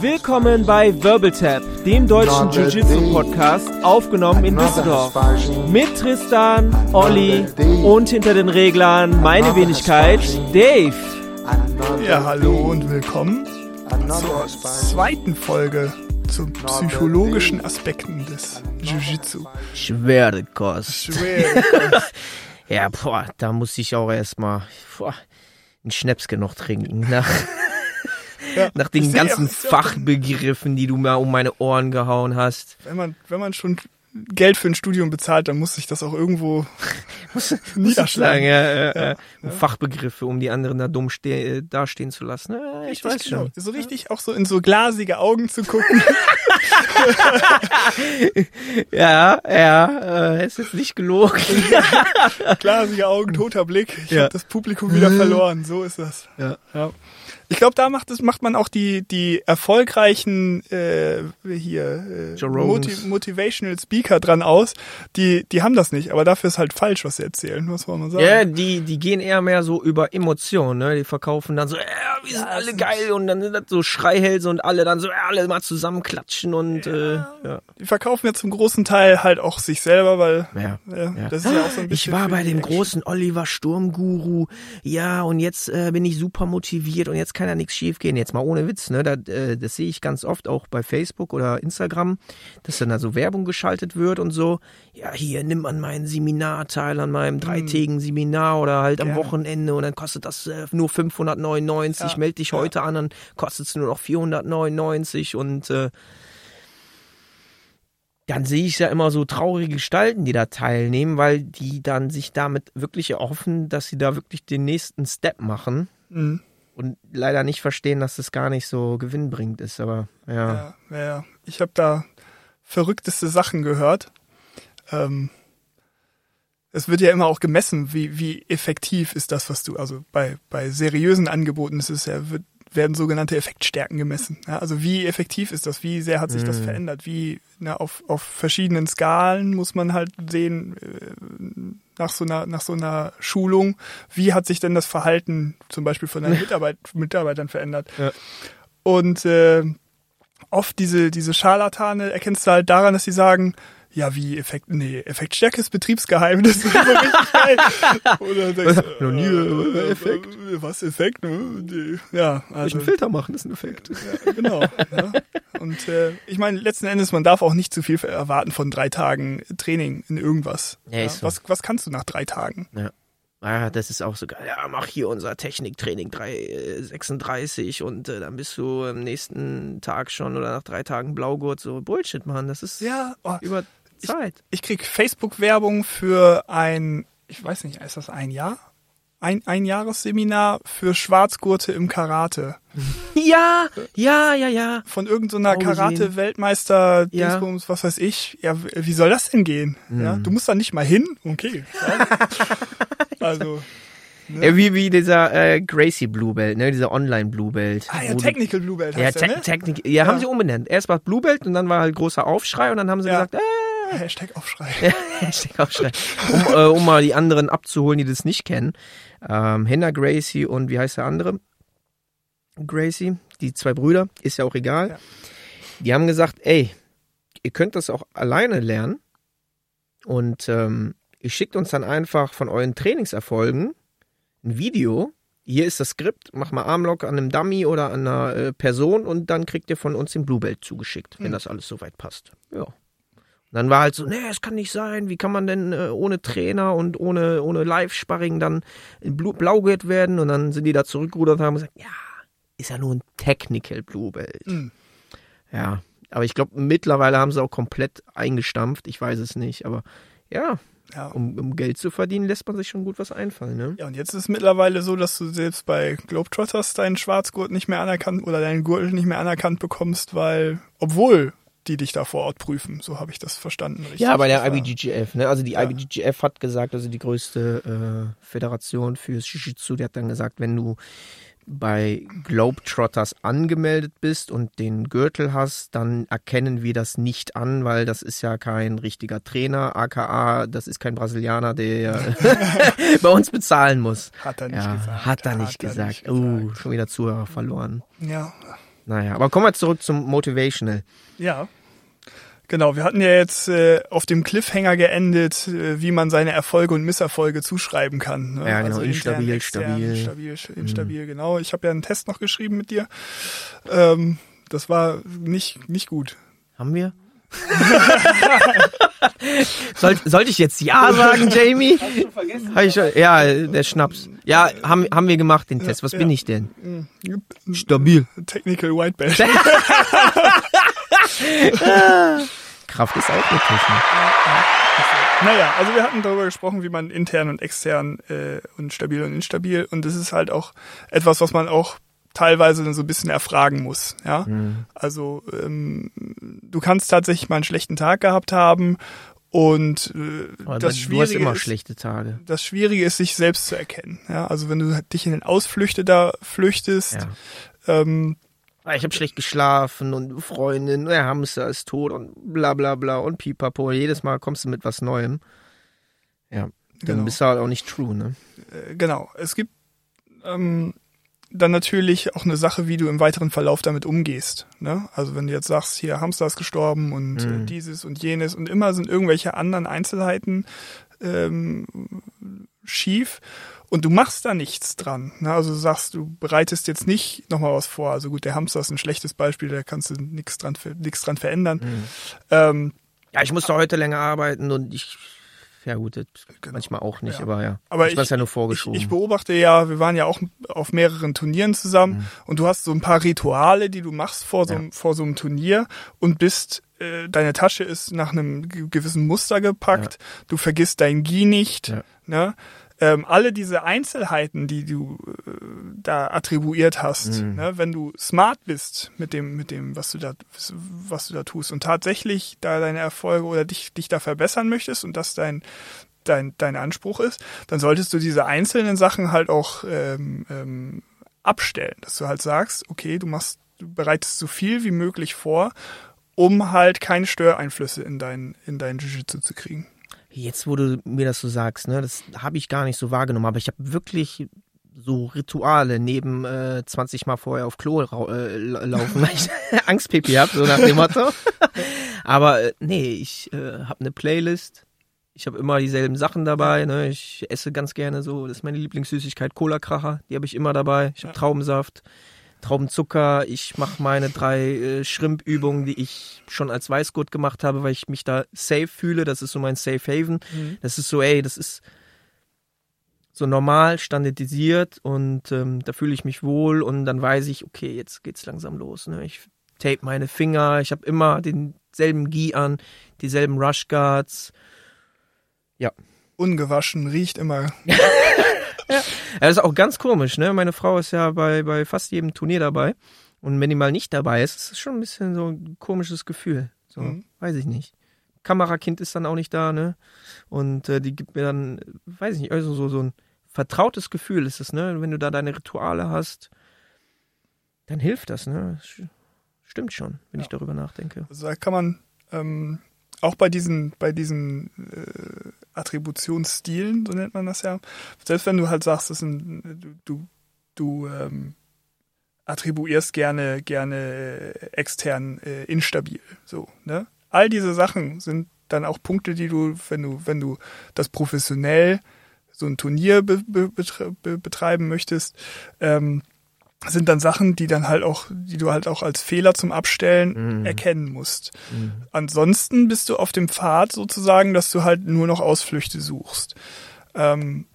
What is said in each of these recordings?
Willkommen bei Wirbeltap, dem deutschen Jiu-Jitsu-Podcast, aufgenommen in Düsseldorf. Mit Tristan, Olli und hinter den Reglern meine Wenigkeit, Dave. Ja, hallo und willkommen zur zweiten Folge zu psychologischen Aspekten des Jiu-Jitsu. Schwere Kost. Schwere Kost. Ja, boah, da muss ich auch erstmal einen Schnäpske noch trinken. Nach, Ja, nach den ich ganzen auch- Fachbegriffen, die du mir um meine Ohren gehauen hast. Wenn man, wenn man schon Geld für ein Studium bezahlt, dann muss sich das auch irgendwo niederschlagen. Ja, ja, ja. Fachbegriffe, um die anderen da dumm ste äh, dastehen zu lassen. Ich Richtig, weiß genau. schon. So richtig auch so in so glasige Augen zu gucken. Ja, ja, äh, ist jetzt nicht gelogen. glasige Augen, toter Blick. Ich Ja. habe das Publikum wieder verloren. So ist das. Ja. Ja. Ich glaube, da macht es macht man auch die die erfolgreichen äh, hier äh, Rogans. Motivational Speaker dran aus. Die die haben das nicht, aber dafür ist halt falsch, was sie erzählen. Was soll man sagen? Ja, die, die gehen eher mehr so über Emotionen, ne? Die verkaufen dann so, ja, wir sind Ja, alle geil und dann sind das so Schreihälse und alle dann so, ja, alle mal zusammenklatschen und äh, ja. Die verkaufen ja zum großen Teil halt auch sich selber, weil Ja, äh, ja. das ist ja auch so ein Ich bisschen. war für bei dem Action. großen Oliver Sturmguru, ja, und jetzt äh, bin ich super motiviert und jetzt kann ja nichts schief gehen. Jetzt mal ohne Witz, ne? Da, äh, das sehe ich ganz oft auch bei Facebook oder Instagram, dass dann da so Werbung geschaltet wird und so. Ja, hier, nimm an meinem Seminar teil, an meinem dreitägigen Seminar oder halt am. Wochenende und dann kostet das äh, nur 599. Ja, Meld dich ja. heute an, dann kostet es nur noch 499 und äh, dann sehe ich ja immer so traurige Gestalten, die da teilnehmen, weil die dann sich damit wirklich erhoffen, dass sie da wirklich den nächsten Step machen Mhm. und leider nicht verstehen, dass das gar nicht so gewinnbringend ist. Aber ja, Ja, ja. Ich habe da verrückteste Sachen gehört. Ähm, es wird ja immer auch gemessen, wie, wie effektiv ist das, was du, also bei, bei seriösen Angeboten ist es ja, wird, werden sogenannte Effektstärken gemessen. Ja, also wie effektiv ist das, wie sehr hat sich das Mhm. verändert, wie na, auf, auf verschiedenen Skalen muss man halt sehen, äh, nach so einer, nach so einer Schulung, wie hat sich denn das Verhalten zum Beispiel von deinen Mitarbeit, Mitarbeitern verändert. Ja. Und äh, oft diese, diese Scharlatane erkennst du halt daran, dass sie sagen, ja, wie Effekt, nee, Effektstärke ist Betriebsgeheimnis. Das ist so richtig geil. Oder denkst du, Noch nie, äh, äh, Effekt. äh, Was Effekt, ne? Ja, also, einen Filter machen ist ein Effekt. ja, genau. ja. Und äh, ich meine, letzten Endes, man darf auch nicht zu viel erwarten von drei Tagen Training in irgendwas. Ja, ist so. was, was kannst du nach drei Tagen? Ja. Ah, das ist auch so geil. Ja, mach hier unser Techniktraining 336 und äh, dann bist du am nächsten Tag schon oder nach drei Tagen Blaugurt. So Bullshit, Mann. Das ist Ja, oh, über Zeit. ich krieg Facebook-Werbung für ein, ich weiß nicht, ist das ein Jahr? Ein, ein Jahresseminar für Schwarzgurte im Karate. Ja, ja, ja, ja. Von irgendeiner Oh, gesehen. Karate-Weltmeister, Ja. Dingsbums, was weiß ich. Ja, wie soll das denn gehen? Ja, Mhm. du musst da nicht mal hin? Okay. Ja. also, Ja, wie, wie dieser äh, Gracie Blue Belt, ne? Dieser Online Blue Belt. ah ja, Technical Blue Belt Ja, heißt der, ne? Technik. Ja, haben Ja. sie umbenannt. Erst war Blue Belt und dann war halt großer Aufschrei und dann haben sie Ja. gesagt, äh, Hashtag Aufschrei. Hashtag Aufschrei. Um, äh, um mal die anderen abzuholen, die das nicht kennen. Ähm, Henna Gracie und wie heißt der andere? Gracie, die zwei Brüder, ist ja auch egal. Ja. Die haben gesagt, ey, ihr könnt das auch alleine lernen und ähm, ihr schickt uns dann einfach von euren Trainingserfolgen ein Video. Hier ist das Skript, mach mal Armlock an einem Dummy oder an einer äh, Person und dann kriegt ihr von uns den Blue Belt zugeschickt, wenn Mhm. das alles soweit passt. Ja. Dann war halt so, nee, es kann nicht sein. Wie kann man denn äh, ohne Trainer und ohne, ohne Live-Sparring dann in Blu Blaugeld werden? Und dann sind die da zurückgerudert und haben gesagt, ja, ist ja nur ein Technical Blue Belt. Mhm. Ja, aber ich glaube, mittlerweile haben sie auch komplett eingestampft. Ich weiß es nicht, aber ja, Ja. um, um Geld zu verdienen, lässt man sich schon gut was einfallen, ne? Ja, und jetzt ist es mittlerweile so, dass du selbst bei Globetrotters deinen Schwarzgurt nicht mehr anerkannt oder deinen Gürtel nicht mehr anerkannt bekommst, weil, obwohl die dich da vor Ort prüfen, so habe ich das verstanden. Richtig? Ja, bei der IBGGF, ne? Also die Ja. IBGGF hat gesagt, also die größte äh, Föderation fürs Jiu-Jitsu, die hat dann gesagt, wenn du bei Globetrotters angemeldet bist und den Gürtel hast, dann erkennen wir das nicht an, weil das ist ja kein richtiger Trainer, aka, das ist kein Brasilianer, der bei uns bezahlen muss. Hat er nicht ja, gesagt. hat er nicht gesagt. nicht Oh, gesagt. schon wieder Zuhörer verloren. Ja. Naja, aber kommen wir zurück zum Motivational. Ja. Genau, wir hatten ja jetzt äh, auf dem Cliffhanger geendet, äh, wie man seine Erfolge und Misserfolge zuschreiben kann. Ne? Ja, genau, also instabil, extern, stabil. Stabil, instabil, mhm. genau. Ich habe ja einen Test noch geschrieben mit dir. Ähm, das war nicht, nicht gut. Haben wir? Soll, sollte ich jetzt Ja sagen, Jamie? Hast du vergessen? Hab ich schon, ja, der Schnaps. Ja, haben, haben wir gemacht, den Test. Was ja, bin ich denn? Stabil. Technical White Belt. Kraft ist auch eine Technik. Naja, also wir hatten darüber gesprochen, wie man intern und extern äh, und stabil und instabil und das ist halt auch etwas, was man auch teilweise so ein bisschen erfragen muss. Ja, mhm. also ähm, du kannst tatsächlich mal einen schlechten Tag gehabt haben und äh, das Schwierige du hast immer ist, schlechte Tage. Das Schwierige ist, sich selbst zu erkennen. Ja, also wenn du dich in den Ausflüchte da flüchtest. Ja. Ähm, ich habe schlecht geschlafen und Freundin, der Hamster ist tot und bla bla bla und pipapo. Jedes Mal kommst du mit was Neuem. Ja, dann genau. bist du halt auch nicht true, ne? Äh, genau. Es gibt ähm, dann natürlich auch eine Sache, wie du im weiteren Verlauf damit umgehst. Ne? Also wenn du jetzt sagst, hier Hamster ist gestorben und äh, mhm. dieses und jenes und immer sind irgendwelche anderen Einzelheiten ähm, schief und du machst da nichts dran. Ne? Also du sagst, du bereitest jetzt nicht nochmal was vor. Also gut, der Hamster ist ein schlechtes Beispiel, da kannst du nichts dran, nichts dran verändern. Mhm. Ähm, ja, ich musste heute länger arbeiten und ich ja gut, genau. manchmal auch nicht, ja. aber ja. Aber ich, ja nur vorgeschoben. Ich, ich, beobachte ja, wir waren ja auch auf mehreren Turnieren zusammen mhm. und du hast so ein paar Rituale, die du machst vor so, ja. vor so einem Turnier und bist äh, deine Tasche ist nach einem gewissen Muster gepackt, du vergisst dein Gi nicht, ne? Ähm, alle diese Einzelheiten, die du äh, da attribuiert hast, mhm. ne, wenn du smart bist mit dem, mit dem, was du da, was du da tust und tatsächlich da deine Erfolge oder dich, dich da verbessern möchtest und das dein, dein, dein Anspruch ist, dann solltest du diese einzelnen Sachen halt auch ähm, ähm, abstellen, dass du halt sagst, okay, du machst, du bereitest so viel wie möglich vor, um halt keine Störeinflüsse in dein, in dein Jiu-Jitsu zu kriegen. Jetzt, wo du mir das so sagst, ne, das habe ich gar nicht so wahrgenommen, aber ich habe wirklich so Rituale neben äh, 20 Mal vorher auf Klo äh, laufen, weil ich Angstpipi habe, so nach dem Motto. aber äh, nee, ich äh, habe eine Playlist. Ich habe immer dieselben Sachen dabei. Ne? Ich esse ganz gerne so, das ist meine Lieblingssüßigkeit, Cola-Kracher. Die habe ich immer dabei. Ich habe. Traubensaft. Traubenzucker, ich mache meine drei äh, Shrimp-Übungen, die ich schon als Weißgurt gemacht habe, weil ich mich da safe fühle. Das ist so mein Safe Haven. Mhm. Das ist so, ey, das ist so normal, standardisiert und ähm, da fühle ich mich wohl und dann weiß ich, okay, jetzt geht's langsam los. Ne? Ich tape meine Finger, ich habe immer denselben Gi an, dieselben Rush Guards. Ja. Ungewaschen, riecht immer. ja. Das ist auch ganz komisch, ne? Meine Frau ist ja bei, bei fast jedem Turnier dabei. Und wenn die mal nicht dabei ist, ist es schon ein bisschen so ein komisches Gefühl. So, mhm. weiß ich nicht. Kamerakind ist dann auch nicht da, ne? Und äh, die gibt mir dann, weiß ich nicht, also so, so ein vertrautes Gefühl ist es, ne? Wenn du da deine Rituale hast, dann hilft das, ne? Stimmt schon, wenn ja. ich darüber nachdenke. Also da kann man ähm, auch bei diesen, bei diesen äh, Attributionsstilen, so nennt man das ja, selbst wenn du halt sagst, das sind, du, du, ähm, attribuierst gerne, gerne extern äh, instabil. So, ne? All diese Sachen sind dann auch Punkte, die du, wenn du, wenn du das professionell so ein Turnier be, be, betreiben möchtest, ähm, sind dann Sachen, die dann halt auch, die du halt auch als Fehler zum Abstellen mhm. erkennen musst. Mhm. Ansonsten bist du auf dem Pfad sozusagen, dass du halt nur noch Ausflüchte suchst. Ähm,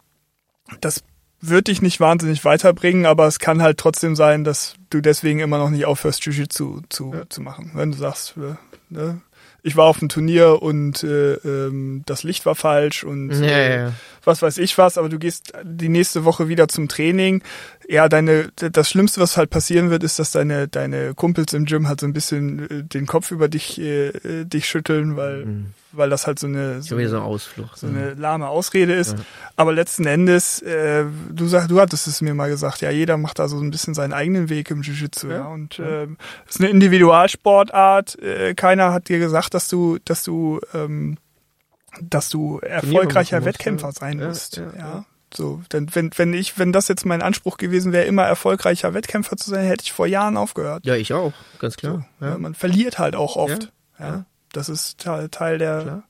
das wird dich nicht wahnsinnig weiterbringen, aber es kann halt trotzdem sein, dass du deswegen immer noch nicht aufhörst, Jiu-Jitsu zu, ja. zu machen. Wenn du sagst, äh, ne, ich war auf dem Turnier und äh, ähm, das Licht war falsch und ja, äh, ja. was weiß ich was, aber du gehst die nächste Woche wieder zum Training. Ja, deine das Schlimmste, was halt passieren wird, ist, dass deine deine Kumpels im Gym halt so ein bisschen äh, den Kopf über dich äh, äh dich schütteln, weil mhm weil das halt so eine so, eine, Ausflucht, so eine lahme Ausrede ist. Ja. Aber letzten Endes, äh, du sag, du hattest es mir mal gesagt, ja, jeder macht da so ein bisschen seinen eigenen Weg im Jiu-Jitsu, ja. Und äh, es ist eine Individualsportart. Äh, keiner hat dir gesagt, dass du, dass du, ähm, dass du erfolgreicher Wettkämpfer sein musst. Ja, ja. So, denn wenn, wenn ich, wenn das jetzt mein Anspruch gewesen wäre, immer erfolgreicher Wettkämpfer zu sein, hätte ich vor Jahren aufgehört. Ja, ich auch, ganz klar. So, ja. Man verliert halt auch oft. Ja, Ja, ja. Das ist Teil, Teil der Klar.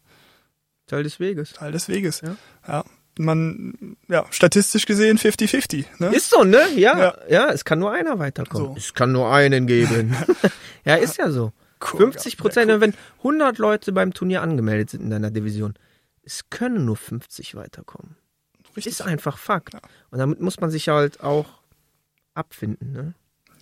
Teil des Weges. Teil des Weges. Ja. Ja. Man, ja, statistisch gesehen 50-50. Ne? Ist so, ne? Ja, Ja. ja, es kann nur einer weiterkommen. So. Es kann nur einen geben. ja, ist ja so. Cool, 50 Prozent, ja, cool. wenn 100 Leute beim Turnier angemeldet sind in deiner Division, es können nur 50 weiterkommen. Richtig. Ist einfach Fakt. Und damit muss man sich halt auch abfinden, ne?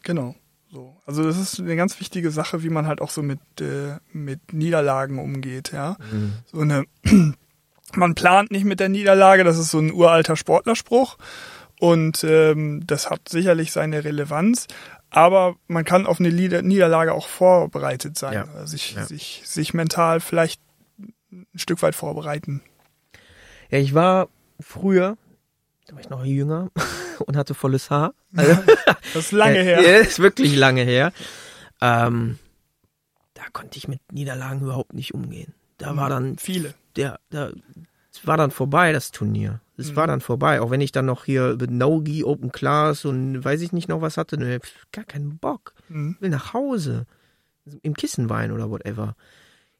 Genau. So. Also das ist eine ganz wichtige Sache, wie man halt auch so mit, äh, mit Niederlagen umgeht, ja. Mhm. So eine, man plant nicht mit der Niederlage, das ist so ein uralter Sportlerspruch. Und ähm, das hat sicherlich seine Relevanz, aber man kann auf eine Lieder Niederlage auch vorbereitet sein, Ja. sich, Ja. sich, sich mental vielleicht ein Stück weit vorbereiten. Ja, ich war früher, da war ich noch jünger und hatte volles Haar. Also, Das ist lange her. Ja, ist wirklich lange her. Ähm, da konnte ich mit Niederlagen überhaupt nicht umgehen. Da war dann Viele. der, da, war dann vorbei, das Turnier. Es Mhm. war dann vorbei. Auch wenn ich dann noch hier mit No-Gi, Open Class und weiß ich nicht noch was hatte, ne, pf, gar keinen Bock. Mhm. Ich will nach Hause. Im Kissen weinen oder whatever.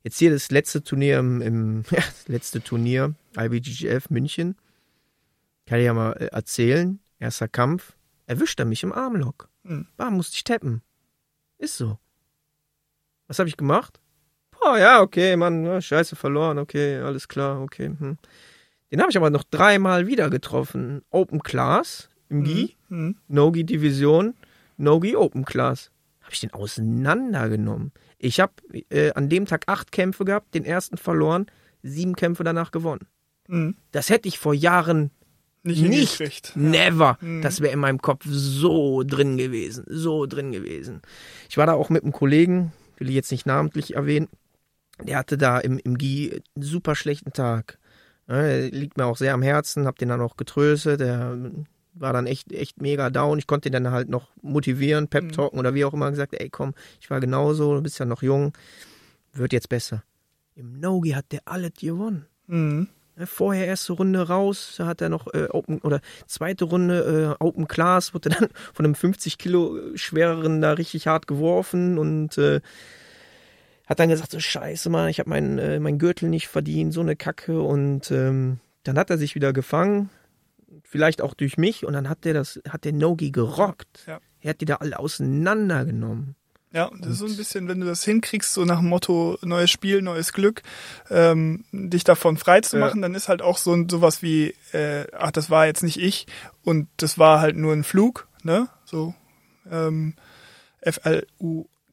Jetzt hier das letzte Turnier im, im ja, das letzte Turnier, IBGF München. Kann ich ja mal äh, erzählen. Erster Kampf. Erwischt er mich im Armlock. Mhm. Bam, musste ich tappen. Ist so. Was habe ich gemacht? Boah, ja, okay, Mann, ja, scheiße, verloren, okay, alles klar, okay. Hm. Den habe ich aber noch dreimal wieder getroffen. Open Class im Gi, Mhm. No-Gi Division, No-Gi Open Class. Habe ich den auseinandergenommen. Ich habe äh, an dem Tag acht Kämpfe gehabt, den ersten verloren, sieben Kämpfe danach gewonnen. Mhm. Das hätte ich vor Jahren Nicht, nicht, hingekriegt. never. Mhm. Das wäre in meinem Kopf so drin gewesen, so drin gewesen. Ich war da auch mit einem Kollegen, will ich jetzt nicht namentlich erwähnen, der hatte da im, im GI einen super schlechten Tag. Der liegt mir auch sehr am Herzen, hab den dann auch getröstet, der war dann echt, echt mega down. Ich konnte den dann halt noch motivieren, pep talken oder wie auch immer gesagt, ey komm, ich war genauso, du bist ja noch jung, wird jetzt besser. Im Nogi hat der alles gewonnen. Mhm. Ne, Vorher erste Runde raus, da hat er noch äh, Open oder zweite Runde äh, Open Class, wurde dann von einem 50 Kilo schwereren da richtig hart geworfen und äh, hat dann gesagt, so scheiße Mann, ich habe meinen äh, mein Gürtel nicht verdient, so eine Kacke und ähm, dann hat er sich wieder gefangen, vielleicht auch durch mich und dann hat der das, hat der Nogi gerockt. Ja. Er hat die da alle auseinandergenommen. Ja, und das ist so ein bisschen, wenn du das hinkriegst, so nach dem Motto neues Spiel, neues Glück, ähm, dich davon frei zu Ja. machen, dann ist halt auch so ein, sowas wie, äh, ach, das war jetzt nicht ich und das war halt nur ein Flug, ne? So ähm,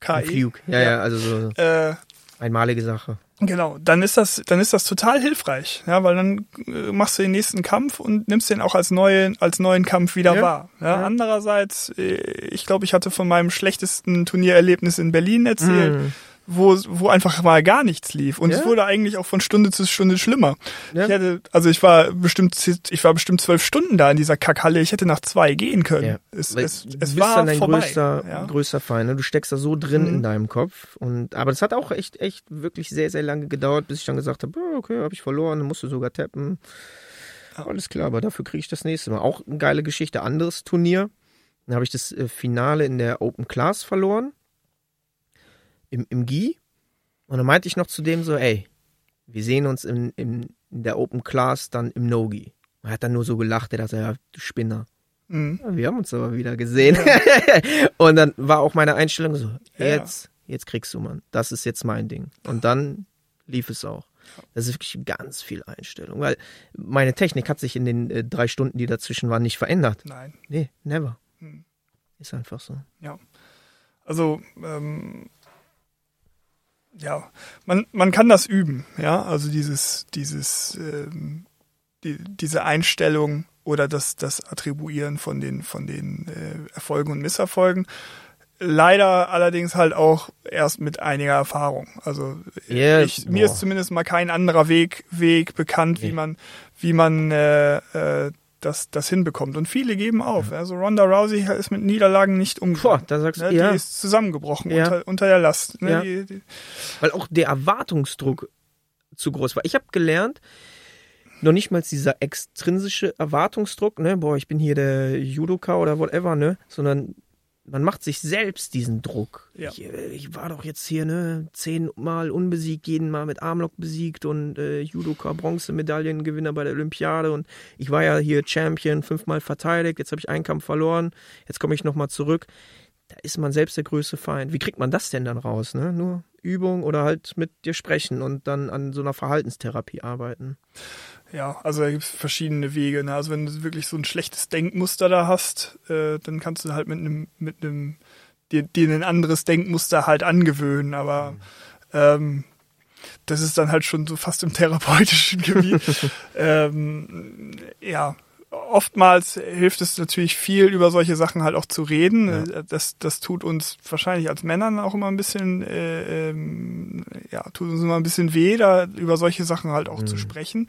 F-L-U-K-E. Flug. Ja, ja, also so Äh, einmalige Sache. Genau, dann ist das, dann ist das total hilfreich, ja, weil dann äh, machst du den nächsten Kampf und nimmst den auch als neuen, als neuen Kampf wieder Ja, wahr. Ja, ja. Andererseits, äh, ich glaube, ich hatte von meinem schlechtesten Turniererlebnis in Berlin erzählt, Mm. Wo, wo einfach mal gar nichts lief und Ja. es wurde eigentlich auch von Stunde zu Stunde schlimmer. Ja. Ich hätte, also ich war bestimmt, ich war bestimmt zwölf Stunden da in dieser Kackhalle. Ich hätte nach zwei gehen können. Ja. Es, es, du es bist war dann dein vorbei. größter, größter Feind. Ne? Du steckst da so drin Mhm. in deinem Kopf. Und, aber das hat auch echt, echt wirklich sehr, sehr lange gedauert, bis ich dann gesagt habe, oh, okay, habe ich verloren, dann musst du sogar tappen. Alles klar, aber dafür kriege ich das nächste Mal. Auch eine geile Geschichte, anderes Turnier. Dann habe ich das äh, Finale in der Open Class verloren. Im, im Gi. Und dann meinte ich noch zu dem so, ey, wir sehen uns in, in, in der Open Class dann im No-Gi. Er hat dann nur so gelacht, er dachte, ja, du Spinner. Mhm. Ja, wir haben uns aber wieder gesehen. und dann war auch meine Einstellung so, Ja. jetzt, jetzt kriegst du, Mann. Das ist jetzt mein Ding. Und dann lief es auch. Das ist wirklich ganz viel Einstellung, weil meine Technik hat sich in den äh, drei Stunden, die dazwischen waren, nicht verändert. Nein. Nee, never. Hm. Ist einfach so. Also, ähm, ja, man, man kann das üben, ja, also dieses, dieses, ähm, die, diese Einstellung oder das, das Attribuieren von den, von den äh, Erfolgen und Misserfolgen. Leider allerdings halt auch erst mit einiger Erfahrung. Also Ja, ich, mir boah. ist zumindest mal kein anderer Weg, Weg bekannt, wie Nee. man, wie man äh, äh, das, das hinbekommt. Und viele geben auf. Also Ronda Rousey ist mit Niederlagen nicht Boah, umgegangen. da sagst Ne, du, ja. Die ist zusammengebrochen Ja. unter, unter der Last. Ne? Ja. Die, die, Weil auch der Erwartungsdruck zu groß war. Ich habe gelernt, noch nicht mal dieser extrinsische Erwartungsdruck, ne, boah, ich bin hier der Judoka oder whatever, ne, sondern man macht sich selbst diesen Druck. Ja. Ich, äh, ich war doch jetzt hier, ne, zehnmal unbesiegt, jeden Mal mit Armlock besiegt und äh, Judoka Bronzemedaillengewinner bei der Olympiade und ich war ja hier Champion, fünfmal verteidigt, jetzt habe ich einen Kampf verloren, jetzt komme ich nochmal zurück. Da ist man selbst der größte Feind. Wie kriegt man das denn dann raus, ne? Nur Übung oder halt mit dir sprechen und dann an so einer Verhaltenstherapie arbeiten. Ja, also da gibt es verschiedene Wege. Ne? Also wenn du wirklich so ein schlechtes Denkmuster da hast, äh, dann kannst du halt mit einem, mit einem, dir, dir ein anderes Denkmuster halt angewöhnen. Aber mhm. ähm, das ist dann halt schon so fast im therapeutischen Gebiet. ähm, ja, oftmals hilft es natürlich viel, über solche Sachen halt auch zu reden. Ja. Das, das tut uns wahrscheinlich als Männern auch immer ein bisschen, äh, ähm, ja, tut uns immer ein bisschen weh, da über solche Sachen halt auch mhm. zu sprechen.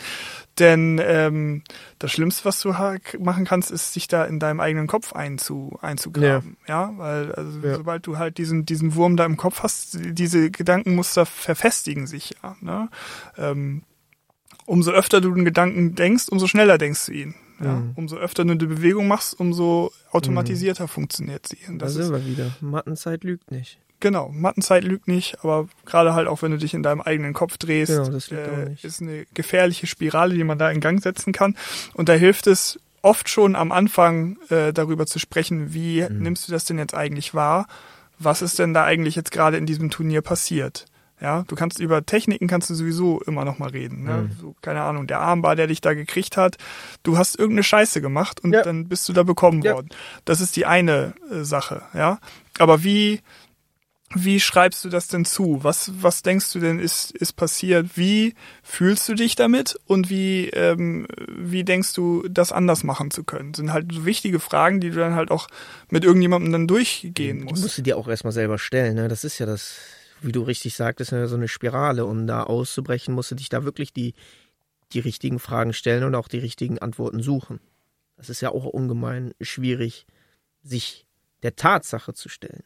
Denn ähm, das Schlimmste, was du machen kannst, ist, sich da in deinem eigenen Kopf einzu, einzugraben. Ja, ja? weil also, ja. sobald du halt diesen, diesen Wurm da im Kopf hast, diese Gedankenmuster verfestigen sich ja. Ne? Ähm, umso öfter du den Gedanken denkst, umso schneller denkst du ihn. Ja, mhm. Umso öfter du eine Bewegung machst, umso automatisierter mhm. funktioniert sie. Und das da sind wir wieder. Mattenzeit lügt nicht. Genau, Mattenzeit lügt nicht, aber gerade halt auch, wenn du dich in deinem eigenen Kopf drehst, genau, das äh, ist eine gefährliche Spirale, die man da in Gang setzen kann. Und da hilft es oft schon am Anfang äh, darüber zu sprechen, wie mhm. nimmst du das denn jetzt eigentlich wahr? Was ist denn da eigentlich jetzt gerade in diesem Turnier passiert? Ja, du kannst über Techniken kannst du sowieso immer noch mal reden. Ne? Mhm. So, keine Ahnung, der Armbar, der dich da gekriegt hat, du hast irgendeine Scheiße gemacht und ja. dann bist du da bekommen ja. worden. Das ist die eine äh, Sache, ja. Aber wie wie schreibst du das denn zu? Was was denkst du denn ist ist passiert? Wie fühlst du dich damit und wie ähm, wie denkst du das anders machen zu können? Das sind halt so wichtige Fragen, die du dann halt auch mit irgendjemandem dann durchgehen musst. Die musst du dir auch erstmal selber stellen. Ne? Das ist ja das wie du richtig sagtest, so eine Spirale. Um da auszubrechen, musst du dich da wirklich die, die richtigen Fragen stellen und auch die richtigen Antworten suchen. Das ist ja auch ungemein schwierig, sich der Tatsache zu stellen.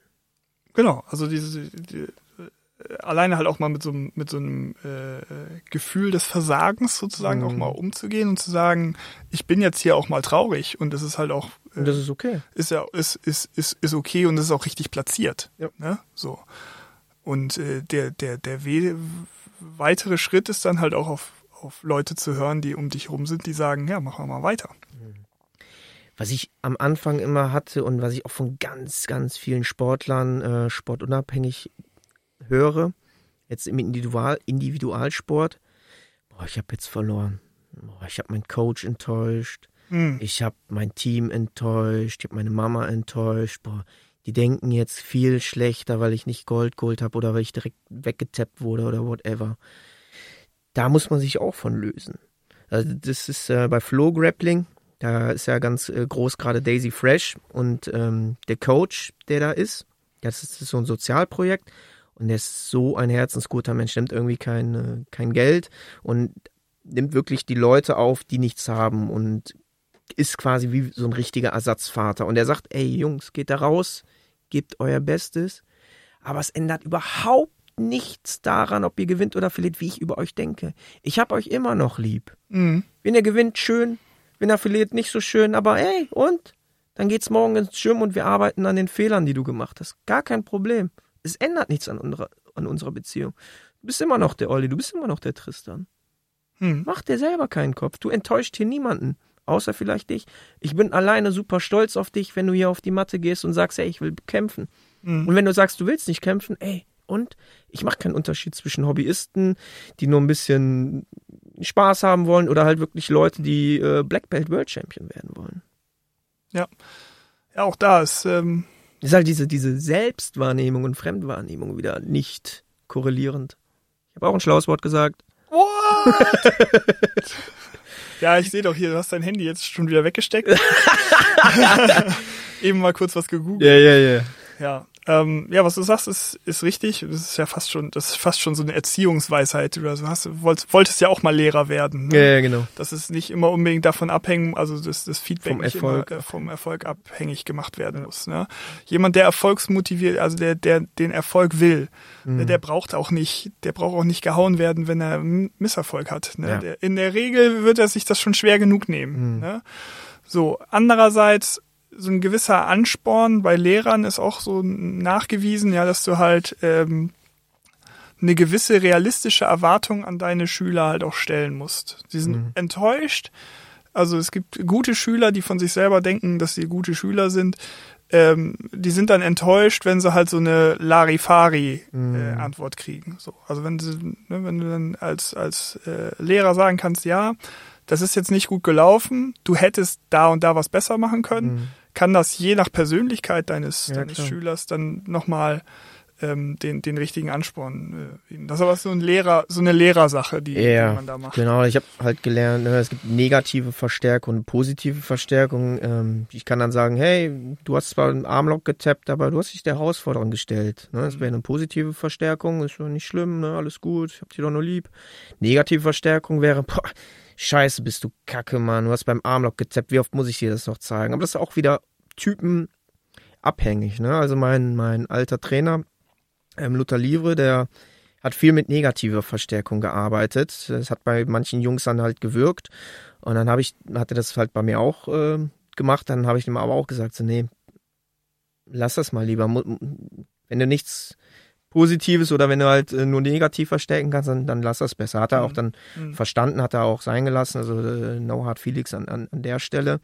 Genau, also diese, die, äh, alleine halt auch mal mit so, mit so einem äh, Gefühl des Versagens sozusagen mhm. auch mal umzugehen und zu sagen, ich bin jetzt hier auch mal traurig und das ist halt auch äh, und das ist okay. Ist ja ist ist ist ist okay und das ist auch richtig platziert. Ja. Ne? So. Und äh, der, der, der we weitere Schritt ist dann halt auch auf, auf Leute zu hören, die um dich rum sind, die sagen, ja, machen wir mal weiter. Was ich am Anfang immer hatte und was ich auch von ganz, ganz vielen Sportlern äh, sportunabhängig höre, jetzt im Individual Individualsport, boah, ich habe jetzt verloren. Boah, ich habe meinen Coach enttäuscht. Mhm. Ich habe mein Team enttäuscht. Ich habe meine Mama enttäuscht. Boah, die denken jetzt viel schlechter, weil ich nicht Gold geholt habe oder weil ich direkt weggetappt wurde oder whatever. Da muss man sich auch von lösen. Also das ist äh, bei Flow Grappling, da ist ja ganz äh, groß gerade Daisy Fresh und ähm, der Coach, der da ist, das ist so ein Sozialprojekt und der ist so ein herzensguter Mensch, nimmt irgendwie kein, äh, kein Geld und nimmt wirklich die Leute auf, die nichts haben und ist quasi wie so ein richtiger Ersatzvater. Und er sagt, ey Jungs, geht da raus, gebt euer Bestes, aber es ändert überhaupt nichts daran, ob ihr gewinnt oder verliert, wie ich über euch denke. Ich habe euch immer noch lieb. Mhm. Wenn ihr gewinnt, schön. Wenn er verliert, nicht so schön. Aber ey, und? Dann geht's morgen ins Gym und wir arbeiten an den Fehlern, die du gemacht hast. Gar kein Problem. Es ändert nichts an unserer, an unserer Beziehung. Du bist immer noch der Olli, du bist immer noch der Tristan. Hm. Mach dir selber keinen Kopf. Du enttäuscht hier niemanden außer vielleicht dich. Ich bin alleine super stolz auf dich, wenn du hier auf die Matte gehst und sagst, ey, ich will kämpfen. Mhm. Und wenn du sagst, du willst nicht kämpfen, ey, und ich mache keinen Unterschied zwischen Hobbyisten, die nur ein bisschen Spaß haben wollen, oder halt wirklich Leute, die äh, Black Belt World Champion werden wollen. Ja. Ja, auch da ist. Ähm ist halt diese, diese Selbstwahrnehmung und Fremdwahrnehmung wieder nicht korrelierend. Ich habe auch ein schlaues Wort gesagt. What? Ja, ich sehe doch hier, du hast dein Handy jetzt schon wieder weggesteckt. Eben mal kurz was gegoogelt. Ja, ja, ja. Ja, Ähm, ja, was du sagst, ist, ist richtig. Das ist ja fast schon, das ist fast schon so eine Erziehungsweisheit. Du hast, wolltest, wolltest ja auch mal Lehrer werden. Ne? Ja, ja, genau. Das ist nicht immer unbedingt davon abhängen, also das, das Feedback vom Erfolg. Immer, äh, vom Erfolg abhängig gemacht werden ja. muss. Ne? Jemand, der erfolgsmotiviert, also der, der den Erfolg will, mhm. der braucht auch nicht, der braucht auch nicht gehauen werden, wenn er Misserfolg hat. Ne? Ja. Der, in der Regel wird er sich das schon schwer genug nehmen. Mhm. Ne? So, andererseits so ein gewisser Ansporn bei Lehrern ist auch so nachgewiesen, ja, dass du halt ähm, eine gewisse realistische Erwartung an deine Schüler halt auch stellen musst. Sie sind mhm. enttäuscht. Also es gibt gute Schüler, die von sich selber denken, dass sie gute Schüler sind. Ähm, die sind dann enttäuscht, wenn sie halt so eine Larifari-Antwort äh, mhm. kriegen. So, also wenn, sie, ne, wenn du dann als, als äh, Lehrer sagen kannst, ja, das ist jetzt nicht gut gelaufen, du hättest da und da was besser machen können. Mhm kann das je nach Persönlichkeit deines, ja, deines Schülers dann nochmal ähm, den, den richtigen Ansporn äh, Das ist aber so ein Lehrer, so eine Lehrersache, die, ja, die man da macht. Genau, ich habe halt gelernt, ne, es gibt negative Verstärkung und positive Verstärkung. Ähm, ich kann dann sagen, hey, du hast zwar einen Armlock getappt, aber du hast dich der Herausforderung gestellt. Ne? Das mhm. wäre eine positive Verstärkung, ist schon nicht schlimm, ne? alles gut, ich hab dich doch nur lieb. Negative Verstärkung wäre, boah, Scheiße, bist du kacke, Mann. Du hast beim Armlock gezappt. Wie oft muss ich dir das noch zeigen? Aber das ist auch wieder typenabhängig. Ne? Also mein, mein alter Trainer, ähm, Luther Livre, der hat viel mit negativer Verstärkung gearbeitet. Das hat bei manchen Jungs dann halt gewirkt. Und dann ich, hat er das halt bei mir auch äh, gemacht. Dann habe ich ihm aber auch gesagt, so, nee, lass das mal lieber. Wenn du nichts Positives oder wenn du halt äh, nur negativ verstärken kannst, dann, dann lass das besser. Hat er mhm. auch dann mhm. verstanden, hat er auch sein gelassen. Also äh, No Hard Felix an, an, an der Stelle.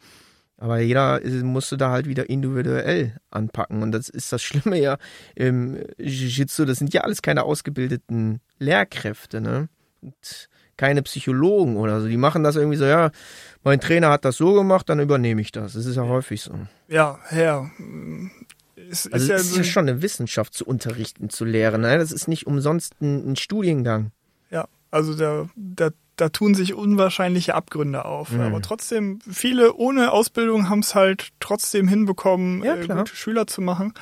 Aber jeder musste da halt wieder individuell anpacken. Und das ist das Schlimme ja im Jiu-Jitsu. Das sind ja alles keine ausgebildeten Lehrkräfte, ne? Und keine Psychologen oder so. Die machen das irgendwie so, ja, mein Trainer hat das so gemacht, dann übernehme ich das. Das ist ja häufig so. Ja, ja es also ist, ja, ist ja schon eine Wissenschaft zu unterrichten, zu lehren. Ne? Das ist nicht umsonst ein, ein Studiengang. Ja, also da, da, da tun sich unwahrscheinliche Abgründe auf. Mhm. Aber trotzdem, viele ohne Ausbildung haben es halt trotzdem hinbekommen, ja, äh, gute Schüler zu machen.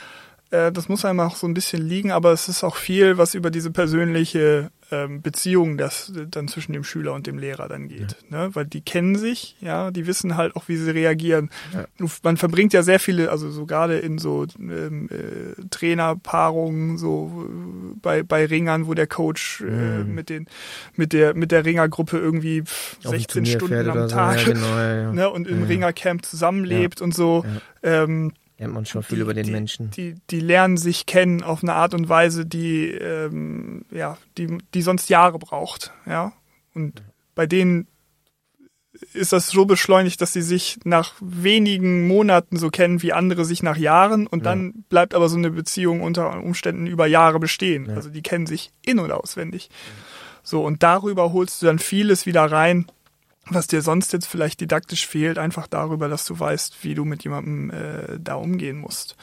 Äh, das muss einem auch so ein bisschen liegen, aber es ist auch viel, was über diese persönliche ähm, Beziehung, das dann zwischen dem Schüler und dem Lehrer dann geht. Ja. Ne? Weil die kennen sich, ja, die wissen halt auch, wie sie reagieren. Ja. Man verbringt ja sehr viele, also so gerade in so ähm, äh, Trainerpaarungen, so äh, bei, bei Ringern, wo der Coach äh, mhm. mit den mit der mit der Ringergruppe irgendwie 16 Stunden am Tag so. ja, genau, ne, und im Ringercamp zusammenlebt und so. Ähm, lernt man schon viel die, über den die, Menschen. Die, die lernen sich kennen auf eine Art und Weise, die, ähm, ja, die, die sonst Jahre braucht. Ja? Und bei denen ist das so beschleunigt, dass sie sich nach wenigen Monaten so kennen wie andere sich nach Jahren und ja. dann bleibt aber so eine Beziehung unter Umständen über Jahre bestehen. Ja. Also die kennen sich in- und auswendig. So, und darüber holst du dann vieles wieder rein, was dir sonst jetzt vielleicht didaktisch fehlt, einfach darüber, dass du weißt, wie du mit jemandem äh, da umgehen musst.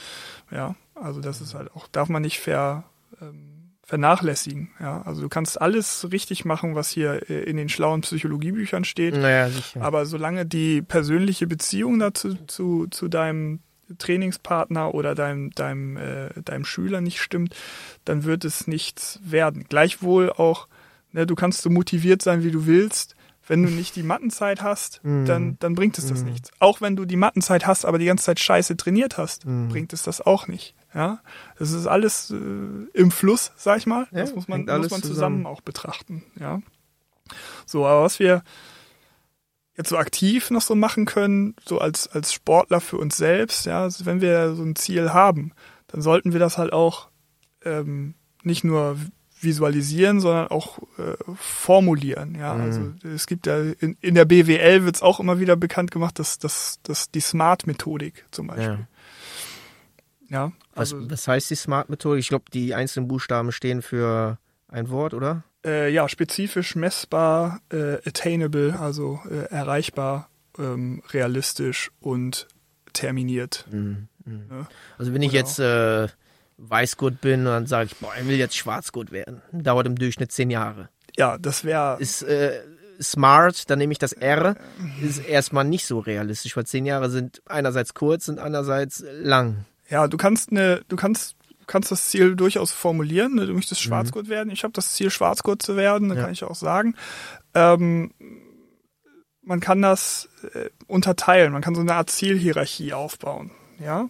Ja, also das ist halt auch, darf man nicht ver, ähm, vernachlässigen. Ja, also du kannst alles richtig machen, was hier äh, in den schlauen Psychologiebüchern steht. Naja, sicher. Aber solange die persönliche Beziehung dazu zu, zu deinem Trainingspartner oder deinem, deinem, äh, deinem Schüler nicht stimmt, dann wird es nichts werden. Gleichwohl auch, ne, du kannst so motiviert sein, wie du willst wenn du nicht die Mattenzeit hast, mm. dann, dann bringt es das mm. nichts. Auch wenn du die Mattenzeit hast, aber die ganze Zeit scheiße trainiert hast, mm. bringt es das auch nicht. Ja, das ist alles äh, im Fluss, sag ich mal. Ja, das muss man, muss man zusammen. zusammen auch betrachten. Ja. So, aber was wir jetzt so aktiv noch so machen können, so als, als Sportler für uns selbst, ja, also wenn wir so ein Ziel haben, dann sollten wir das halt auch ähm, nicht nur visualisieren, sondern auch äh, formulieren. Ja, mhm. also es gibt ja in, in der BWL wird es auch immer wieder bekannt gemacht, dass, dass, dass die Smart-Methodik zum Beispiel. Ja. ja also, was, was heißt die Smart-Methodik? Ich glaube, die einzelnen Buchstaben stehen für ein Wort, oder? Äh, ja, spezifisch, messbar, äh, attainable, also äh, erreichbar, ähm, realistisch und terminiert. Mhm. Mhm. Ja. Also wenn ich Oder jetzt Weißgurt bin und dann sage ich, boah, ich will jetzt Schwarzgurt werden. Dauert im Durchschnitt zehn Jahre. Ja, das wäre. Ist äh, smart, dann nehme ich das R. Ist erstmal nicht so realistisch, weil zehn Jahre sind einerseits kurz und andererseits lang. Ja, du kannst eine, du kannst kannst das Ziel durchaus formulieren. Ne? Du möchtest Schwarzgurt werden. Ich habe das Ziel, Schwarzgurt zu werden. Da Ja. kann ich auch sagen. Ähm, man kann das äh, unterteilen. Man kann so eine Art Zielhierarchie aufbauen. Ja.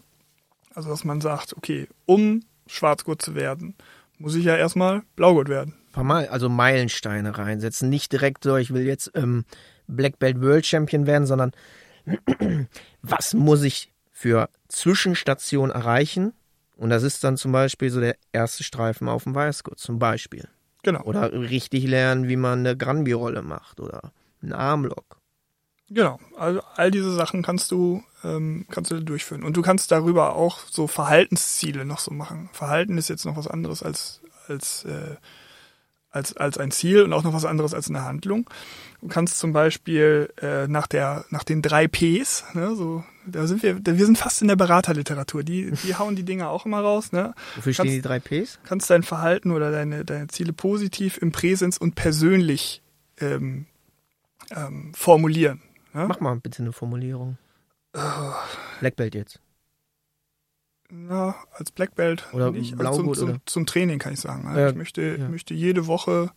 Also, dass man sagt, okay, um Schwarzgurt zu werden, muss ich ja erstmal Blaugurt werden. paar Mal, also Meilensteine reinsetzen. Nicht direkt so, ich will jetzt ähm, Black Belt World Champion werden, sondern was muss ich für Zwischenstation erreichen? Und das ist dann zum Beispiel so der erste Streifen auf dem Weißgurt, zum Beispiel. Genau. Oder richtig lernen, wie man eine Granby-Rolle macht oder einen Armlock. Genau, also all diese Sachen kannst du ähm, kannst du durchführen und du kannst darüber auch so Verhaltensziele noch so machen. Verhalten ist jetzt noch was anderes als als äh, als als ein Ziel und auch noch was anderes als eine Handlung. Du kannst zum Beispiel äh, nach der nach den drei Ps, ne, so da sind wir, wir sind fast in der Beraterliteratur. Die die hauen die Dinger auch immer raus, ne? Wofür stehen Kannst- die drei Ps? kannst dein Verhalten oder deine, deine Ziele positiv im Präsens und persönlich ähm, ähm, formulieren. Ja? Mach mal bitte eine Formulierung. Black Belt jetzt. Na, als Black Belt Oder nicht. Also zum, zum, oder? zum Training kann ich sagen. Ja, ich möchte, ja. möchte jede Woche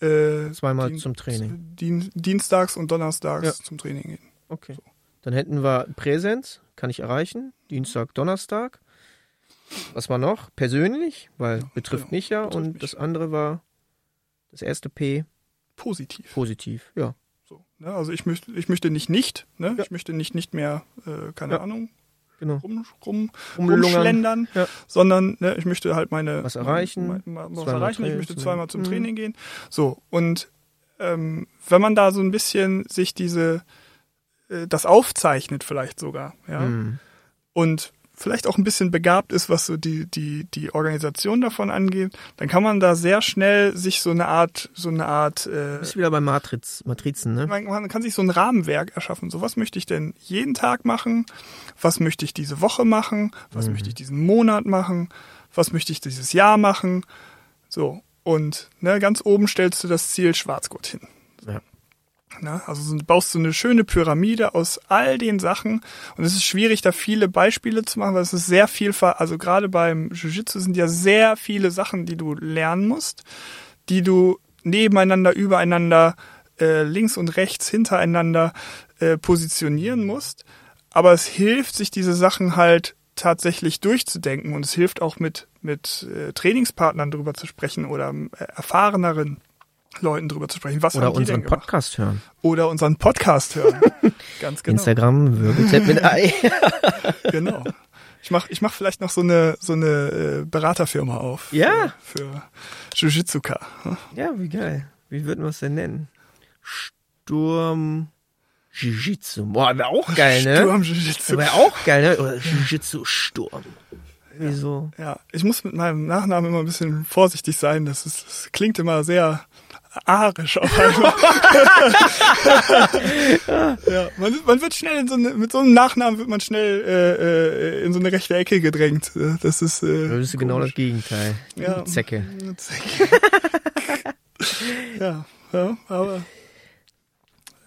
äh, Zweimal Dien- zum Training. Dien, dienstags und donnerstags Ja. zum Training gehen. Okay. Dann hätten wir Präsenz, kann ich erreichen. Dienstag, Donnerstag. Was war noch? Persönlich, weil betrifft genau, mich ja. betrifft und mich. das andere war das erste P, Positiv. positiv. Ja. So, ne? Also ich möchte, ich möchte nicht nicht, ne? Ja. ich möchte nicht nicht mehr, äh, keine Ja. Ahnung, Genau. rum, rum, rumschlendern, Ja. sondern ne, ich möchte halt meine Was erreichen, mein- mein- was erreichen. Ich möchte zweimal zum Mhm. Training gehen. So und ähm, wenn man da so ein bisschen sich diese äh, das aufzeichnet vielleicht sogar, ja, Hm. und vielleicht auch ein bisschen begabt ist, was so die, die, die Organisation davon angeht, dann kann man da sehr schnell sich so eine Art, so eine Art, äh, Bist wieder bei Matriz, Matrizen, ne? man, man kann sich so ein Rahmenwerk erschaffen. So, was möchte ich denn jeden Tag machen? Was möchte ich diese Woche machen? Was möchte ich diesen Monat machen? Was möchte ich dieses Jahr machen? So. Und ne, ganz oben stellst du das Ziel Schwarzgurt hin. Ne? Also so, baust du eine schöne Pyramide aus all den Sachen. Und es ist schwierig, da viele Beispiele zu machen, weil es ist sehr viel, also gerade beim Jiu-Jitsu sind ja sehr viele Sachen, die du lernen musst, die du nebeneinander, übereinander, äh, links und rechts, hintereinander äh, positionieren musst. Aber es hilft, sich diese Sachen halt tatsächlich durchzudenken und es hilft auch mit, mit äh, Trainingspartnern drüber zu sprechen oder äh, erfahreneren Leuten drüber zu sprechen. Was Oder unseren? Podcast hören. oder unseren Podcast hören. Ganz genau. Instagram, Wirbelzett mit Ei. Genau. Ich mach, ich mach vielleicht noch so eine so eine äh, Beraterfirma auf. Ja. Für, für Jiu-Jitsuka. ja, wie geil. Wie würden wir es denn nennen? Sturm Jiu-Jitsu. Boah, wäre auch geil, ne? Sturm Jiu-Jitsu. Wäre auch geil, ne? Oder Jiu-Jitsu Sturm. Wieso? Ja, ich muss mit meinem Nachnamen immer ein bisschen vorsichtig sein. Das, ist, das klingt immer sehr arisch auf einmal. ja, man, man wird schnell in so eine, mit so einem Nachnamen wird man schnell äh, äh, in so eine rechte Ecke gedrängt. Das ist äh, Das ist genau das Gegenteil. Ja. Zecke. Eine Zecke. ja, ja, aber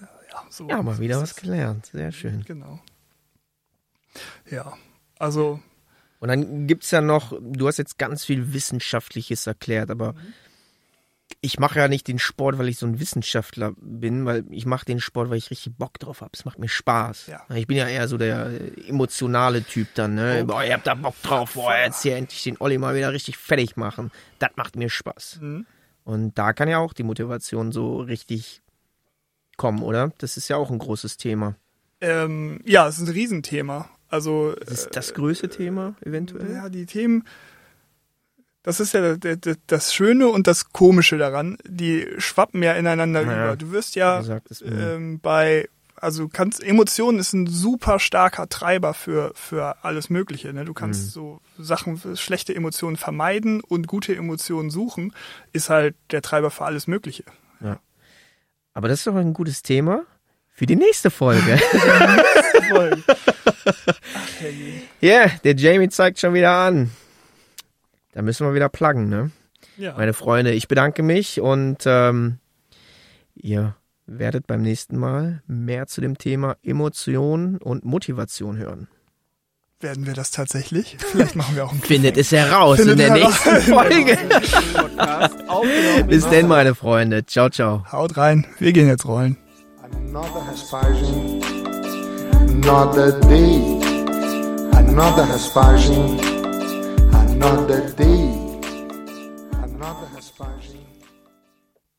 ja, so. Ja, mal wieder was es. gelernt. Sehr schön. Genau. Ja, also Und dann gibt's ja noch, du hast jetzt ganz viel Wissenschaftliches erklärt, aber ich mache ja nicht den Sport, weil ich so ein Wissenschaftler bin, weil ich mache den Sport, weil ich richtig Bock drauf habe. Es macht mir Spaß. Ja. Ich bin ja eher so der äh, emotionale Typ dann, ne? Oh. Boah, ihr habt da Bock drauf, boah, jetzt hier endlich den Olli mal wieder richtig fertig machen. Das macht mir Spaß. Mhm. Und da kann ja auch die Motivation so richtig kommen, oder? Das ist ja auch ein großes Thema. ähm, ja, es ist ein Riesenthema. Also Das ist das größte Thema äh, eventuell. ja, die Themen. Das ist ja das Schöne und das Komische daran. Die schwappen ja ineinander Ja, über. Du wirst ja ähm, bei, also kannst, Emotionen ist ein super starker Treiber für, für alles Mögliche. Ne? Du kannst Mhm. so Sachen, schlechte Emotionen vermeiden und gute Emotionen suchen, ist halt der Treiber für alles Mögliche. Aber das ist doch ein gutes Thema für die nächste Folge. Ja, der Jamie zeigt schon wieder an. Da müssen wir wieder pluggen, ne? ja. Meine Freunde, ich bedanke mich und ähm, ihr werdet beim nächsten Mal mehr zu dem Thema Emotion und Motivation hören. werden wir das tatsächlich. Vielleicht machen wir auch einen Findet es heraus Findet in der heraus. nächsten Folge. Bis denn, meine Freunde. Ciao, ciao. Haut rein, wir gehen jetzt rollen. Another Hespagin, another day, another Hespagin, another day, another.